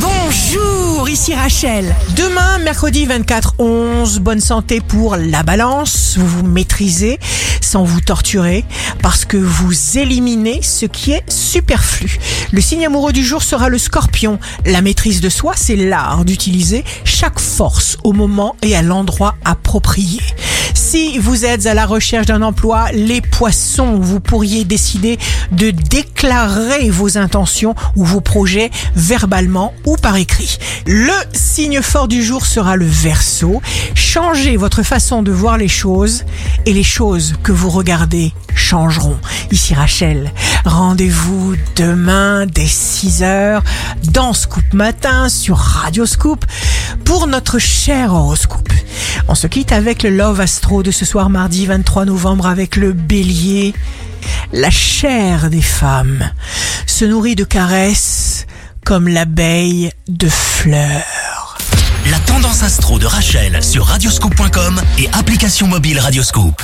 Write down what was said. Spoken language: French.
Bonjour, ici Rachel. Demain, mercredi 24 11, bonne santé pour la balance. Vous vous maîtrisez sans vous torturer parce que vous éliminez ce qui est superflu. Le signe amoureux du jour sera le scorpion. La maîtrise de soi, c'est l'art d'utiliser chaque force au moment et à l'endroit approprié. Si vous êtes à la recherche d'un emploi, les poissons, vous pourriez décider de déclarer vos intentions ou vos projets verbalement ou par écrit. Le signe fort du jour sera le verso. Changez votre façon de voir les choses et les choses que vous regardez changeront. Ici Rachel, rendez-vous demain dès 6h dans Scoop Matin sur Radio Scoop pour notre cher horoscope. On se quitte avec le Love Astro de ce soir mardi 23 novembre avec le bélier. La chair des femmes se nourrit de caresses comme l'abeille de fleurs. La tendance astro de Rachel sur radioscope.com et application mobile Radioscope.